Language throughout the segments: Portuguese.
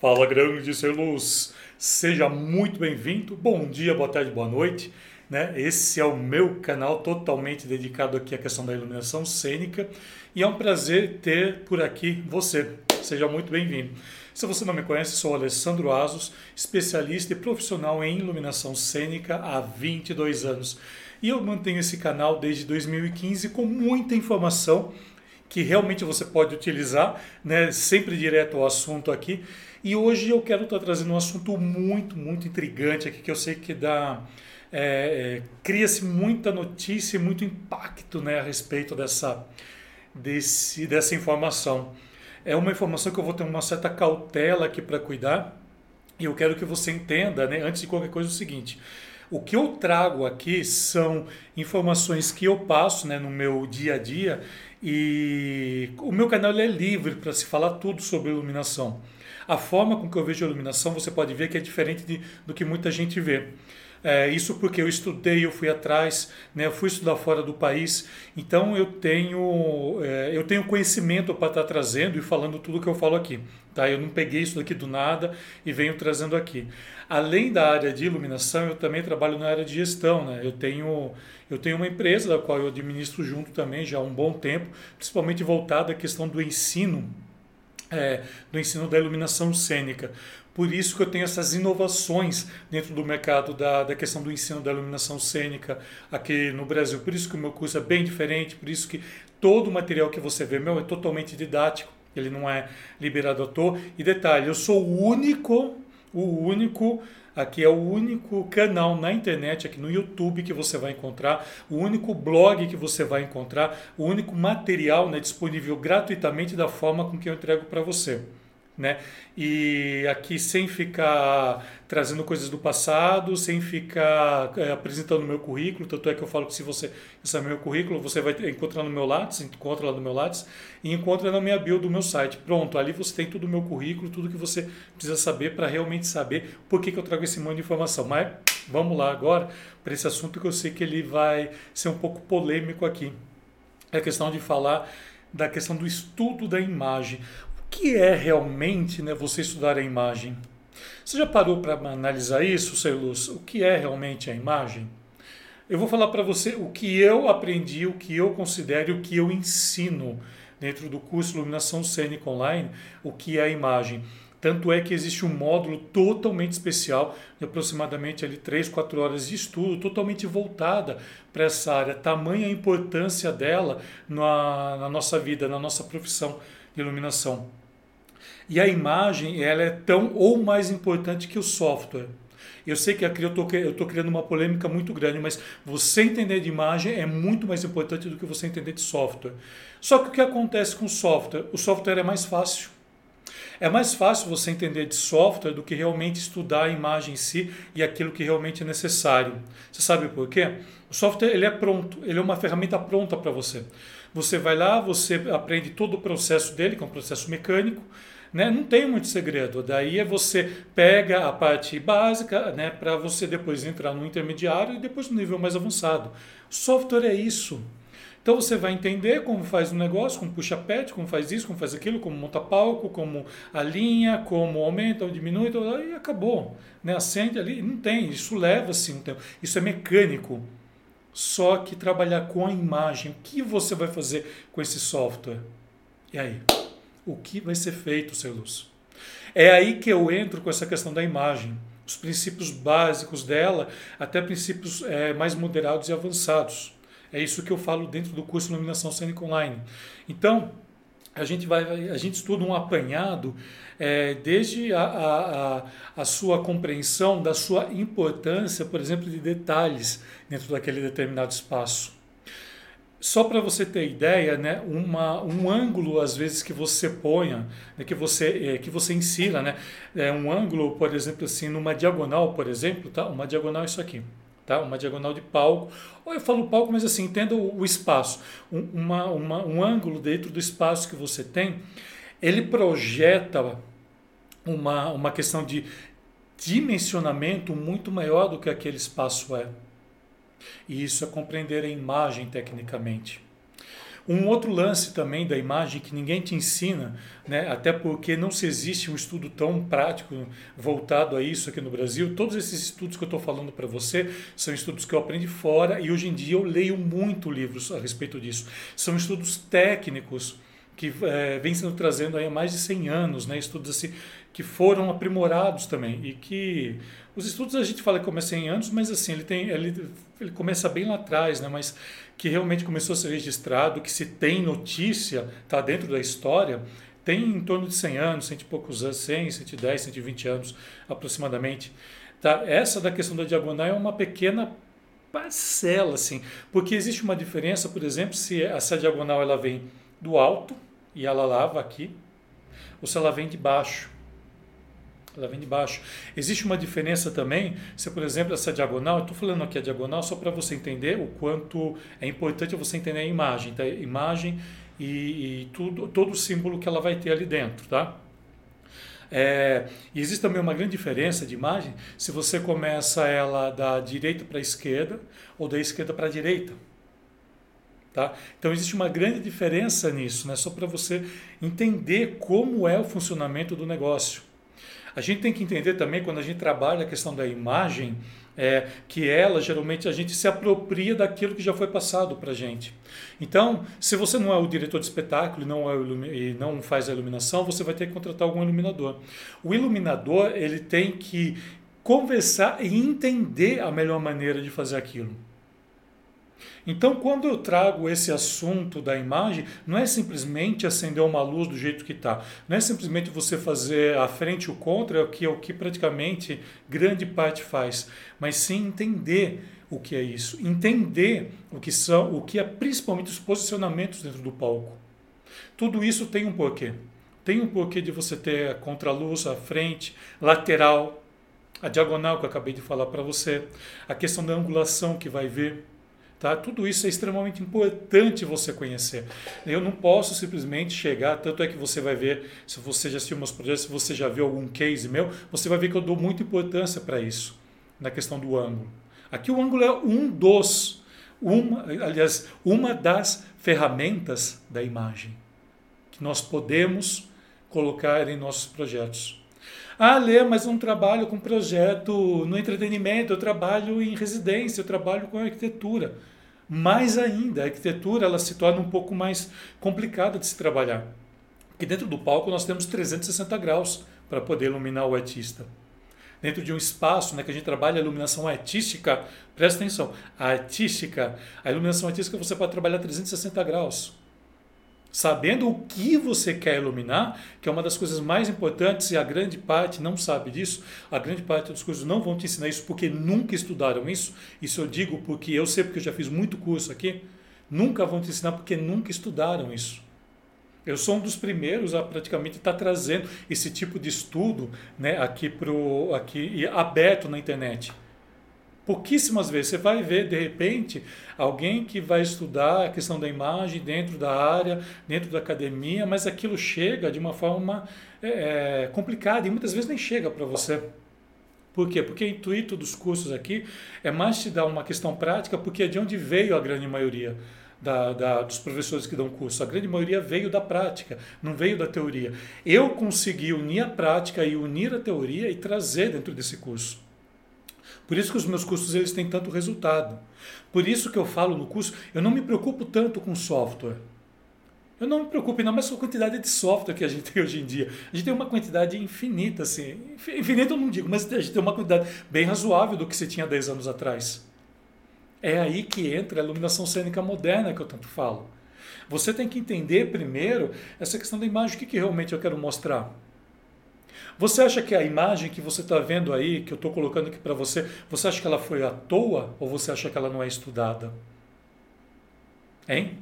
Fala grande ser luz, seja muito bem-vindo. Bom dia, boa tarde, boa noite. Né? Esse é o meu canal totalmente dedicado aqui à questão da iluminação cênica e é um prazer ter por aqui você. Seja muito bem-vindo. Se você não me conhece, sou Alessandro Asos, especialista e profissional em iluminação cênica há 22 anos. E eu mantenho esse canal desde 2015 com muita informação que realmente você pode utilizar, né? sempre direto ao assunto aqui. E hoje eu quero estar trazendo um assunto muito, muito intrigante aqui, que eu sei que dá. É, é, cria-se muita notícia e muito impacto né, a respeito dessa, desse, dessa informação. É uma informação que eu vou ter uma certa cautela aqui para cuidar, e eu quero que você entenda, né, antes de qualquer coisa, o seguinte: o que eu trago aqui são informações que eu passo né, no meu dia a dia, e o meu canal é livre para se falar tudo sobre iluminação a forma com que eu vejo a iluminação, você pode ver que é diferente de, do que muita gente vê. É, isso porque eu estudei, eu fui atrás, né, eu fui estudar fora do país, então eu tenho, é, eu tenho conhecimento para estar tá trazendo e falando tudo que eu falo aqui. Tá? Eu não peguei isso daqui do nada e venho trazendo aqui. Além da área de iluminação, eu também trabalho na área de gestão. Né? Eu, tenho, eu tenho uma empresa da qual eu administro junto também já há um bom tempo, principalmente voltada à questão do ensino é, do ensino da iluminação cênica. Por isso que eu tenho essas inovações dentro do mercado da, da questão do ensino da iluminação cênica aqui no Brasil. Por isso que o meu curso é bem diferente, por isso que todo o material que você vê meu é totalmente didático, ele não é liberado à toa. E detalhe, eu sou o único, o único Aqui é o único canal na internet, aqui no YouTube, que você vai encontrar, o único blog que você vai encontrar, o único material né, disponível gratuitamente da forma com que eu entrego para você né? E aqui sem ficar trazendo coisas do passado, sem ficar é, apresentando o meu currículo, tanto é que eu falo que se você saber meu currículo, você vai encontrar no meu Lattes, encontra lá no meu Lattes e encontra na minha bio do meu site. Pronto, ali você tem todo o meu currículo, tudo que você precisa saber para realmente saber por que, que eu trago esse monte de informação. Mas vamos lá agora para esse assunto que eu sei que ele vai ser um pouco polêmico aqui. É a questão de falar da questão do estudo da imagem que é realmente né, você estudar a imagem? Você já parou para analisar isso, Celus? O que é realmente a imagem? Eu vou falar para você o que eu aprendi, o que eu considero, o que eu ensino dentro do curso Iluminação Cênica Online, o que é a imagem. Tanto é que existe um módulo totalmente especial, de aproximadamente ali 3, 4 horas de estudo, totalmente voltada para essa área. Tamanha a importância dela na, na nossa vida, na nossa profissão iluminação. E a imagem ela é tão ou mais importante que o software. Eu sei que aqui eu estou criando uma polêmica muito grande, mas você entender de imagem é muito mais importante do que você entender de software. Só que o que acontece com o software? O software é mais fácil. É mais fácil você entender de software do que realmente estudar a imagem em si e aquilo que realmente é necessário. Você sabe por quê? O software ele é pronto, ele é uma ferramenta pronta para você. Você vai lá, você aprende todo o processo dele, que é um processo mecânico, né? Não tem muito segredo. Daí é você pega a parte básica né, para você depois entrar no intermediário e depois no nível mais avançado. Software é isso. Então você vai entender como faz o um negócio, como puxa pet, como faz isso, como faz aquilo, como monta palco, como alinha, como aumenta ou diminui, e acabou. Né? Acende ali, não tem, isso leva assim um tempo. Isso é mecânico. Só que trabalhar com a imagem, o que você vai fazer com esse software? E aí? o que vai ser feito, seu luz. É aí que eu entro com essa questão da imagem, os princípios básicos dela, até princípios é, mais moderados e avançados. É isso que eu falo dentro do curso Iluminação Cênica Online. Então, a gente, vai, a gente estuda um apanhado é, desde a, a, a, sua compreensão da sua importância, por exemplo, de detalhes dentro daquele determinado espaço. Só para você ter ideia, né, uma, um ângulo às vezes que você ponha, né, que você é, que você insira, né, é um ângulo, por exemplo, assim, numa diagonal, por exemplo, tá? Uma diagonal é isso aqui, tá? Uma diagonal de palco. Ou eu falo palco, mas assim, entenda o, espaço. Um, uma, uma, um ângulo dentro do espaço que você tem, ele projeta uma, uma questão de dimensionamento muito maior do que aquele espaço é. E isso é compreender a imagem tecnicamente. Um outro lance também da imagem que ninguém te ensina, né, até porque não se existe um estudo tão prático voltado a isso aqui no Brasil. Todos esses estudos que eu estou falando para você são estudos que eu aprendi fora e hoje em dia eu leio muito livros a respeito disso. São estudos técnicos que é, vem sendo trazendo aí há mais de 100 anos, né, estudos assim que foram aprimorados também e que os estudos a gente fala que começa em anos, mas assim ele tem ele, ele começa bem lá atrás, né, mas que realmente começou a ser registrado, que se tem notícia, está dentro da história, tem em torno de 100 anos, 100 e poucos anos, 100, 110, 120 anos aproximadamente. Tá? Essa da questão da diagonal é uma pequena parcela, assim, porque existe uma diferença, por exemplo, se essa diagonal ela vem do alto, e ela lava aqui, ou se ela vem de baixo. Ela vem de baixo. Existe uma diferença também, se por exemplo essa diagonal, estou falando aqui a diagonal só para você entender o quanto é importante você entender a imagem, tá? Imagem e, e tudo, todo o símbolo que ela vai ter ali dentro, tá? É, e existe também uma grande diferença de imagem se você começa ela da direita para a esquerda ou da esquerda para a direita. Tá? Então existe uma grande diferença nisso, né? só para você entender como é o funcionamento do negócio. A gente tem que entender também, quando a gente trabalha a questão da imagem, é, que ela, geralmente, a gente se apropria daquilo que já foi passado para a gente. Então, se você não é o diretor de espetáculo e não, é e não faz a iluminação, você vai ter que contratar algum iluminador. O iluminador, ele tem que conversar e entender a melhor maneira de fazer aquilo. Então, quando eu trago esse assunto da imagem, não é simplesmente acender uma luz do jeito que está. Não é simplesmente você fazer a frente e o contra, que é o que praticamente grande parte faz. Mas sim entender o que é isso. Entender o que são, o que é principalmente os posicionamentos dentro do palco. Tudo isso tem um porquê. Tem um porquê de você ter a contraluz, a frente, lateral, a diagonal que eu acabei de falar para você, a questão da angulação que vai ver Tá? Tudo isso é extremamente importante você conhecer. Eu não posso simplesmente chegar, tanto é que você vai ver, se você já assistiu meus projetos, se você já viu algum case meu, você vai ver que eu dou muita importância para isso, na questão do ângulo. Aqui o ângulo é um dos, uma, aliás, uma das ferramentas da imagem que nós podemos colocar em nossos projetos. Ah, Lê, mas eu trabalho com projeto no entretenimento, eu trabalho em residência, eu trabalho com arquitetura. Mais ainda, a arquitetura ela se torna um pouco mais complicada de se trabalhar. Porque dentro do palco nós temos 360 graus para poder iluminar o artista. Dentro de um espaço né, que a gente trabalha a iluminação artística, presta atenção, a artística, a iluminação artística você pode trabalhar 360 graus sabendo o que você quer iluminar, que é uma das coisas mais importantes e a grande parte não sabe disso. A grande parte dos cursos não vão te ensinar isso porque nunca estudaram isso. Isso eu digo porque eu sei porque eu já fiz muito curso aqui. Nunca vão te ensinar porque nunca estudaram isso. Eu sou um dos primeiros a praticamente estar trazendo esse tipo de estudo né, aqui, pro, aqui aberto na internet. Pouquíssimas vezes você vai ver, de repente, alguém que vai estudar a questão da imagem dentro da área, dentro da academia, mas aquilo chega de uma forma é, é complicada e muitas vezes nem chega para você. Por quê? Porque o intuito dos cursos aqui é mais te dar uma questão prática, porque é de onde veio a grande maioria. Da, da, dos professores que dão curso. A grande maioria veio da prática, não veio da teoria. Eu consegui unir a prática e unir a teoria e trazer dentro desse curso. Por isso que os meus cursos eles têm tanto resultado. Por isso que eu falo no curso, eu não me preocupo tanto com software. Eu não me preocupo ainda mais com a quantidade de software que a gente tem hoje em dia. A gente tem uma quantidade infinita, assim. Infinita eu não digo, mas a gente tem uma quantidade bem razoável do que se tinha 10 anos atrás. É aí que entra a iluminação cênica moderna que eu tanto falo. Você tem que entender primeiro essa questão da imagem, o que, que realmente eu quero mostrar. Você acha que a imagem que você está vendo aí, que eu estou colocando aqui para você, você acha que ela foi à toa ou você acha que ela não é estudada? Hein?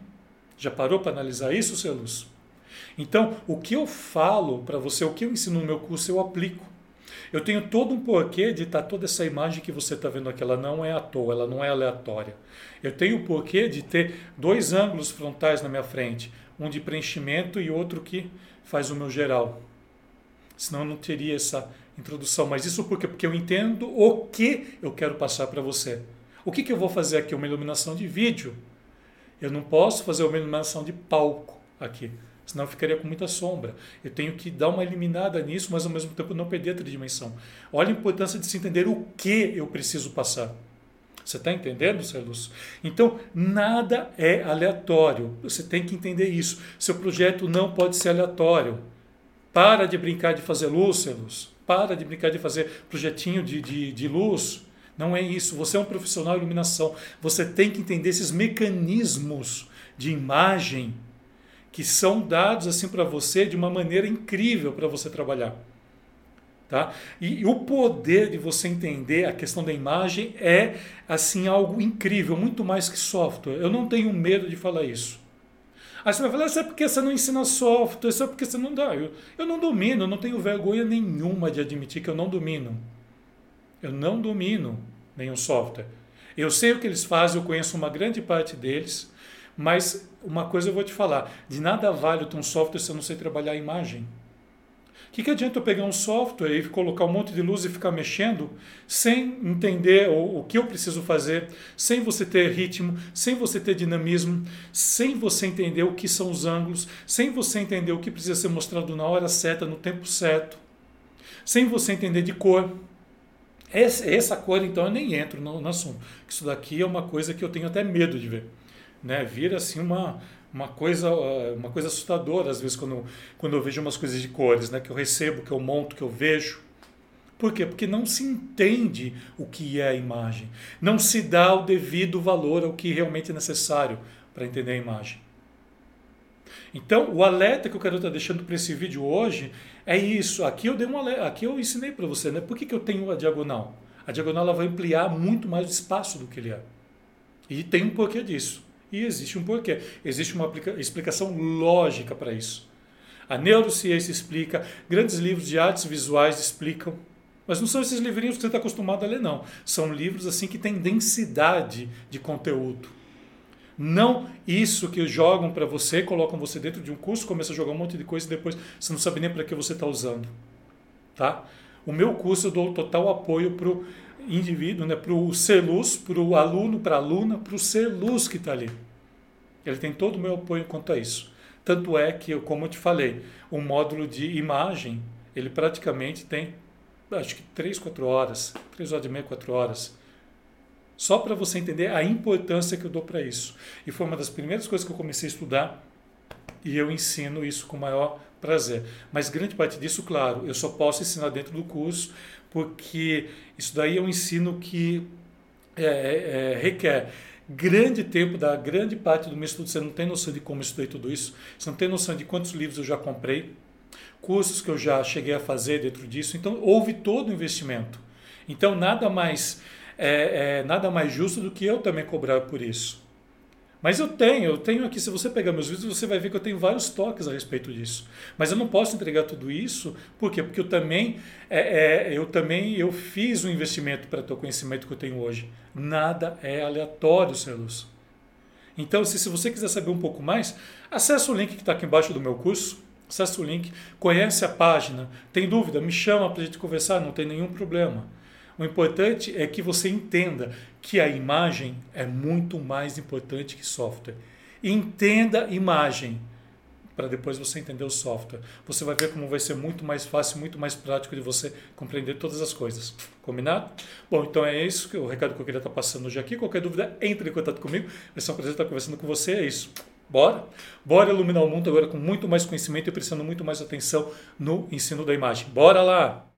Já parou para analisar isso, seu Luz? Então, o que eu falo para você, o que eu ensino no meu curso, eu aplico. Eu tenho todo um porquê de estar tá toda essa imagem que você está vendo aqui, ela não é à toa, ela não é aleatória. Eu tenho o porquê de ter dois ângulos frontais na minha frente, um de preenchimento e outro que faz o meu geral senão eu não teria essa introdução. Mas isso por quê? Porque eu entendo o que eu quero passar para você. O que, que eu vou fazer aqui? Uma iluminação de vídeo. Eu não posso fazer uma iluminação de palco aqui, senão eu ficaria com muita sombra. Eu tenho que dar uma eliminada nisso, mas ao mesmo tempo não perder a tridimensão. Olha a importância de se entender o que eu preciso passar. Você está entendendo, Celus? Então, nada é aleatório. Você tem que entender isso. Seu projeto não pode ser aleatório. Para de brincar de fazer luz, Celus. Para de brincar de fazer projetinho de, de, de luz. Não é isso. Você é um profissional de iluminação. Você tem que entender esses mecanismos de imagem que são dados assim para você de uma maneira incrível para você trabalhar. Tá? E, e, o poder de você entender a questão da imagem é assim algo incrível, muito mais que software. Eu não tenho medo de falar isso. Aí você vai falar, isso é porque você não ensina software, isso é porque você não dá. Eu, eu não domino, eu não tenho vergonha nenhuma de admitir que eu não domino. Eu não domino nenhum software. Eu sei o que eles fazem, eu conheço uma grande parte deles, mas uma coisa eu vou te falar: de nada vale ter um software se eu não sei trabalhar a imagem. O que, que adianta eu pegar um software e colocar um monte de luz e ficar mexendo sem entender o, o que eu preciso fazer, sem você ter ritmo, sem você ter dinamismo, sem você entender o que são os ângulos, sem você entender o que precisa ser mostrado na hora certa, no tempo certo, sem você entender de cor. Essa, essa cor, então, eu nem entro no, no assunto. Isso daqui é uma coisa que eu tenho até medo de ver. Né? Vira assim uma, uma coisa eh, uma coisa assustadora às vezes quando, quando eu vejo umas coisas de cores né que eu recebo que eu monto que eu vejo. Por quê? Porque não se entende o que é a imagem. Não se dá o devido valor ao que realmente é necessário para entender a imagem. Então o alerta que eu quero estar deixando para esse vídeo hoje é isso. Aqui eu dei um alerta, aqui eu ensinei para você né? Por que, que eu tenho a diagonal? A diagonal ela vai ampliar muito mais o espaço do que ele é. E tem um porquê disso e existe um porquê. Existe uma explicação lógica para isso. A neurociência explica, grandes livros de artes visuais explicam. Mas não são esses livrinhos que você está acostumado a ler, não. São livros assim que têm densidade de conteúdo. Não isso que jogam para você, colocam você dentro de um curso, começa a jogar um monte de coisa e depois você não sabe nem para que você está usando. Tá? O meu curso eu dou total apoio para o indivíduo, né, para o ser luz, para o aluno, para a aluna, para o ser luz que está ali. Ele tem todo o meu apoio quanto a isso. Tanto é que, como eu te falei, o módulo de imagem, ele praticamente tem, acho que 3, 4 horas, 3 horas e meia, 4 horas. Só para você entender a importância que eu dou para isso. E foi uma das primeiras coisas que eu comecei a estudar e eu ensino isso com o maior prazer. Mas grande parte disso, claro, eu só posso ensinar dentro do curso porque isso daí é um ensino que é, é, é, requer grande tempo da grande parte do meu estudo. Você não tem noção de como eu estudei tudo isso, você não tem noção de quantos livros eu já comprei, cursos que eu já cheguei a fazer dentro disso. Então, houve todo o investimento. Então, nada mais, é, é, nada mais justo do que eu também cobrar por isso. Mas eu tenho, eu tenho aqui, se você pegar meus vídeos, você vai ver que eu tenho vários toques a respeito disso. Mas eu não posso entregar tudo isso, por quê? Porque eu também, é, é, eu também eu fiz um investimento para ter o conhecimento que eu tenho hoje. Nada é aleatório, Celus. Então, se, se você quiser saber um pouco mais, acesse o link que está aqui embaixo do meu curso. Acesse o link, conhece a página. Tem dúvida? Me chama para a gente conversar, não tem nenhum problema. O importante é que você entenda que a imagem é muito mais importante que software. Entenda imagem para depois você entender o software. Você vai ver como vai ser muito mais fácil, muito mais prático de você compreender todas as coisas. Combinado? Bom, então é isso que o recado que eu queria estar passando hoje aqui. Qualquer dúvida, entre em contato comigo. Vai ser um prazer estar conversando com você. É isso. Bora? Bora iluminar o mundo agora com muito mais conhecimento e prestando muito mais atenção no ensino da imagem. Bora lá!